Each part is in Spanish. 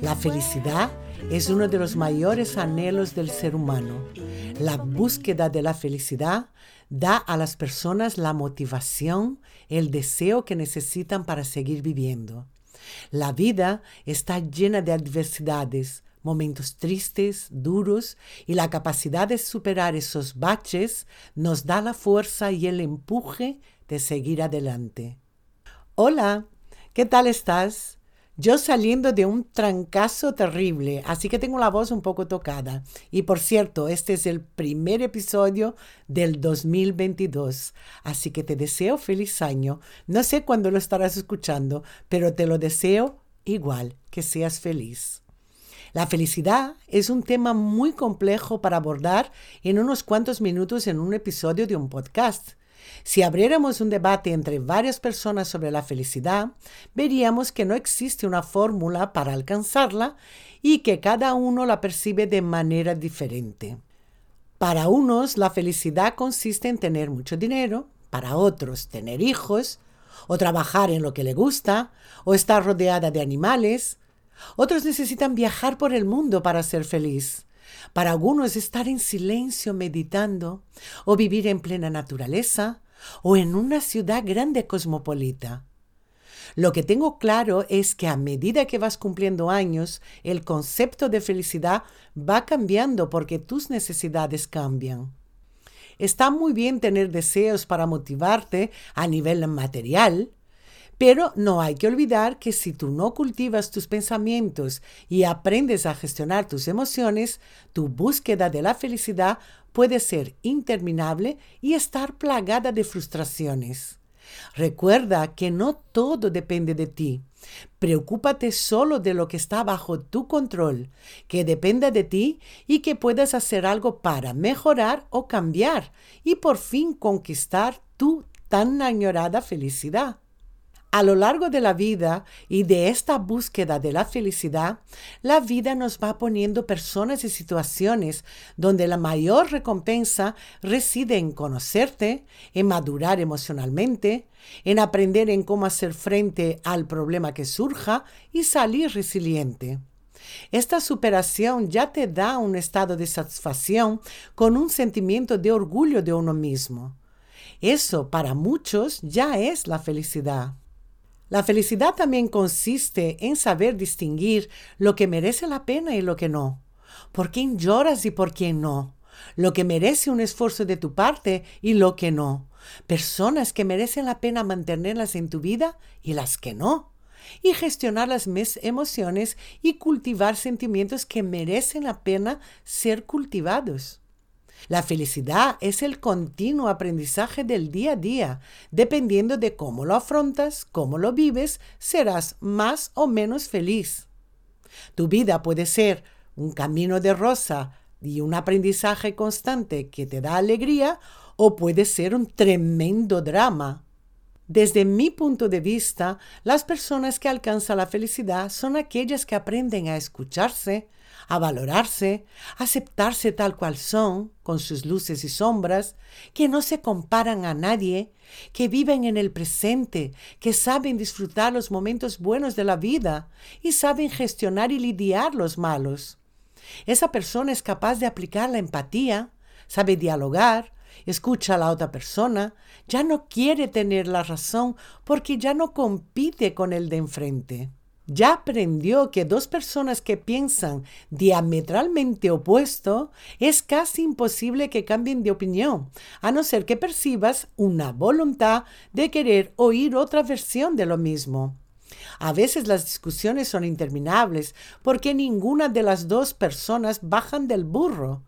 La felicidad es uno de los mayores anhelos del ser humano la búsqueda de la felicidad da a las personas la motivación, el deseo que necesitan para seguir viviendo. La vida está llena de adversidades, momentos tristes, duros, y la capacidad de superar esos baches nos da la fuerza y el empuje de seguir adelante. Hola, ¿qué tal estás? Yo saliendo de un trancazo terrible, así que tengo la voz un poco tocada. Y por cierto, este es el primer episodio del 2022, así que te deseo feliz año. No sé cuándo lo estarás escuchando, pero te lo deseo igual, que seas feliz. La felicidad es un tema muy complejo para abordar en unos cuantos minutos en un episodio de un podcast. Si abriéramos un debate entre varias personas sobre la felicidad, veríamos que no existe una fórmula para alcanzarla y que cada uno la percibe de manera diferente. Para unos la felicidad consiste en tener mucho dinero, para otros tener hijos, o trabajar en lo que le gusta, o estar rodeada de animales. Otros necesitan viajar por el mundo para ser feliz. Para algunos estar en silencio meditando o vivir en plena naturaleza o en una ciudad grande cosmopolita. Lo que tengo claro es que a medida que vas cumpliendo años, el concepto de felicidad va cambiando porque tus necesidades cambian. Está muy bien tener deseos para motivarte a nivel material, pero no hay que olvidar que si tú no cultivas tus pensamientos y aprendes a gestionar tus emociones, tu búsqueda de la felicidad puede ser interminable y estar plagada de frustraciones. Recuerda que no todo depende de ti. Preocúpate solo de lo que está bajo tu control, que dependa de ti y que puedas hacer algo para mejorar o cambiar y por fin conquistar tu tan añorada felicidad. A lo largo de la vida y de esta búsqueda de la felicidad, la vida nos va poniendo personas y situaciones donde la mayor recompensa reside en conocerte, en madurar emocionalmente, en aprender en cómo hacer frente al problema que surja y salir resiliente. Esta superación ya te da un estado de satisfacción con un sentimiento de orgullo de uno mismo. Eso para muchos ya es la felicidad. La felicidad también consiste en saber distinguir lo que merece la pena y lo que no. ¿Por quién lloras y por quién no? Lo que merece un esfuerzo de tu parte y lo que no. Personas que merecen la pena mantenerlas en tu vida y las que no. Y gestionar las emociones y cultivar sentimientos que merecen la pena ser cultivados. La felicidad es el continuo aprendizaje del día a día. Dependiendo de cómo lo afrontas, cómo lo vives, serás más o menos feliz. Tu vida puede ser un camino de rosa y un aprendizaje constante que te da alegría o puede ser un tremendo drama. Desde mi punto de vista, las personas que alcanzan la felicidad son aquellas que aprenden a escucharse, a valorarse, a aceptarse tal cual son, con sus luces y sombras, que no se comparan a nadie, que viven en el presente, que saben disfrutar los momentos buenos de la vida y saben gestionar y lidiar los malos. Esa persona es capaz de aplicar la empatía, sabe dialogar, escucha a la otra persona, ya no quiere tener la razón porque ya no compite con el de enfrente ya aprendió que dos personas que piensan diametralmente opuesto es casi imposible que cambien de opinión, a no ser que percibas una voluntad de querer oír otra versión de lo mismo. A veces las discusiones son interminables porque ninguna de las dos personas bajan del burro.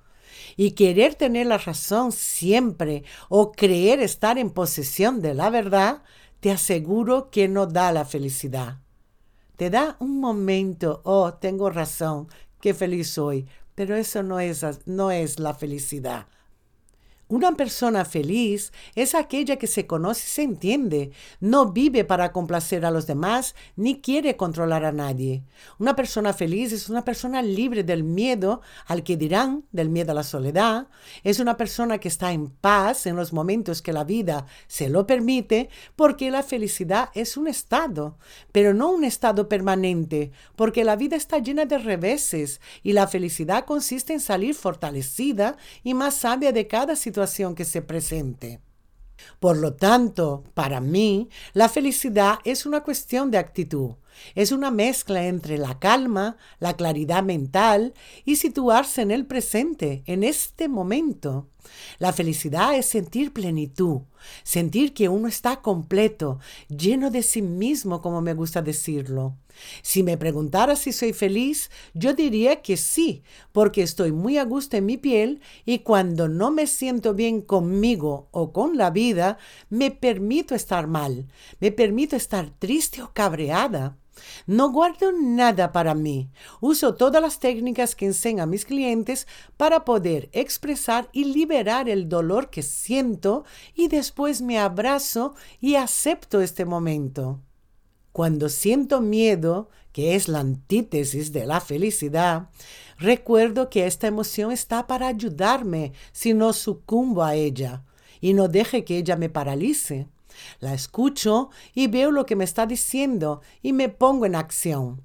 Y querer tener la razón siempre o creer estar en posesión de la verdad, te aseguro que no da la felicidad. Te da un momento, oh, tengo razón, qué feliz soy, pero eso no es, no es la felicidad. Una persona feliz es aquella que se conoce y se entiende, no vive para complacer a los demás ni quiere controlar a nadie. Una persona feliz es una persona libre del miedo al que dirán, del miedo a la soledad, es una persona que está en paz en los momentos que la vida se lo permite, porque la felicidad es un estado, pero no un estado permanente, porque la vida está llena de reveses y la felicidad consiste en salir fortalecida y más sabia de cada que se presente. Por lo tanto, para mí, la felicidad es una cuestión de actitud. Es una mezcla entre la calma, la claridad mental y situarse en el presente, en este momento. La felicidad es sentir plenitud, sentir que uno está completo, lleno de sí mismo, como me gusta decirlo. Si me preguntara si soy feliz, yo diría que sí, porque estoy muy a gusto en mi piel y cuando no me siento bien conmigo o con la vida, me permito estar mal, me permito estar triste o cabreada. No guardo nada para mí. Uso todas las técnicas que enseño a mis clientes para poder expresar y liberar el dolor que siento y después me abrazo y acepto este momento. Cuando siento miedo, que es la antítesis de la felicidad, recuerdo que esta emoción está para ayudarme si no sucumbo a ella y no deje que ella me paralice. La escucho y veo lo que me está diciendo y me pongo en acción.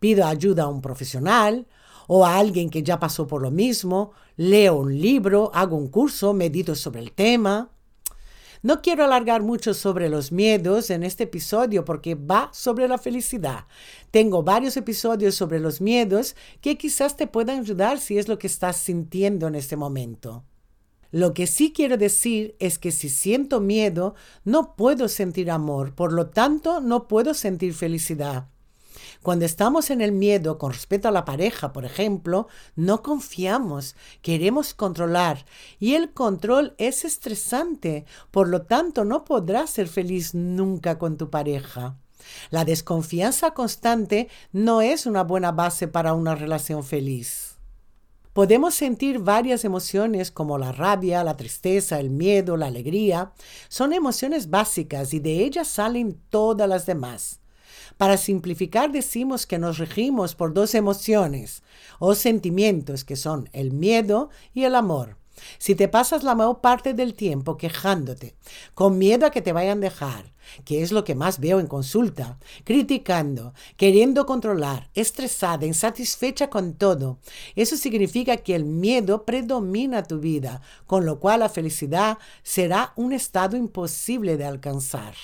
Pido ayuda a un profesional o a alguien que ya pasó por lo mismo, leo un libro, hago un curso, medito sobre el tema. No quiero alargar mucho sobre los miedos en este episodio porque va sobre la felicidad. Tengo varios episodios sobre los miedos que quizás te puedan ayudar si es lo que estás sintiendo en este momento. Lo que sí quiero decir es que si siento miedo, no puedo sentir amor, por lo tanto no puedo sentir felicidad. Cuando estamos en el miedo con respecto a la pareja, por ejemplo, no confiamos, queremos controlar y el control es estresante, por lo tanto no podrás ser feliz nunca con tu pareja. La desconfianza constante no es una buena base para una relación feliz. Podemos sentir varias emociones como la rabia, la tristeza, el miedo, la alegría. Son emociones básicas y de ellas salen todas las demás. Para simplificar decimos que nos regimos por dos emociones o sentimientos que son el miedo y el amor. Si te pasas la mayor parte del tiempo quejándote, con miedo a que te vayan a dejar, que es lo que más veo en consulta, criticando, queriendo controlar, estresada, insatisfecha con todo, eso significa que el miedo predomina tu vida, con lo cual la felicidad será un estado imposible de alcanzar.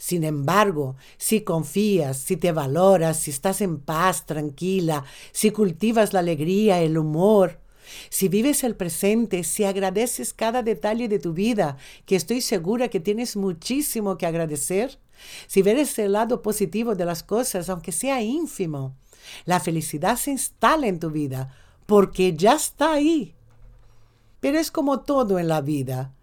Sin embargo, si confías, si te valoras, si estás en paz, tranquila, si cultivas la alegría, el humor, si vives el presente, si agradeces cada detalle de tu vida, que estoy segura que tienes muchísimo que agradecer, si ves el lado positivo de las cosas, aunque sea ínfimo, la felicidad se instala en tu vida porque ya está ahí. Pero es como todo en la vida.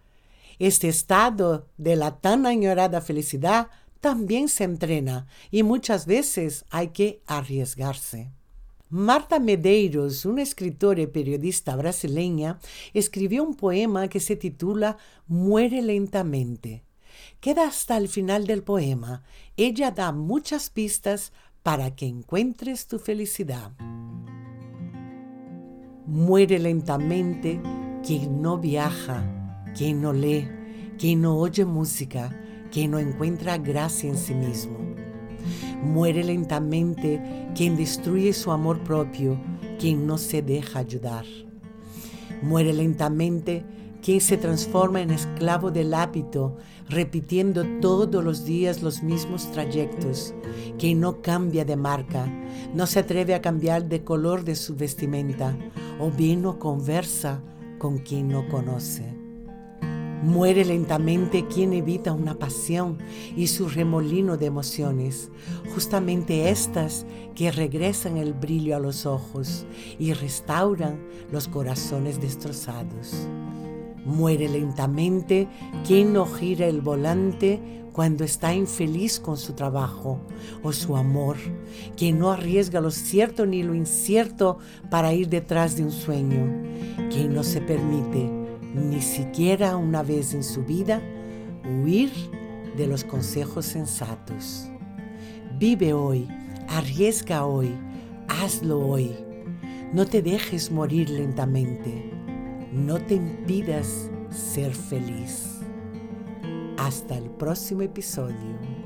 Este estado de la tan añorada felicidad también se entrena y muchas veces hay que arriesgarse. Marta Medeiros, una escritora y periodista brasileña, escribió un poema que se titula Muere lentamente. Queda hasta el final del poema. Ella da muchas pistas para que encuentres tu felicidad. Muere lentamente quien no viaja, quien no lee, quien no oye música, quien no encuentra gracia en sí mismo. Muere lentamente quien destruye su amor propio, quien no se deja ayudar. Muere lentamente quien se transforma en esclavo del hábito, repitiendo todos los días los mismos trayectos, quien no cambia de marca, no se atreve a cambiar de color de su vestimenta, o bien no conversa con quien no conoce. Muere lentamente quien evita una pasión y su remolino de emociones, justamente estas que regresan el brillo a los ojos y restauran los corazones destrozados. Muere lentamente quien no gira el volante cuando está infeliz con su trabajo o su amor, quien no arriesga lo cierto ni lo incierto para ir detrás de un sueño, quien no se permite ni siquiera una vez en su vida, huir de los consejos sensatos. Vive hoy, arriesga hoy, hazlo hoy. No te dejes morir lentamente. No te impidas ser feliz. Hasta el próximo episodio.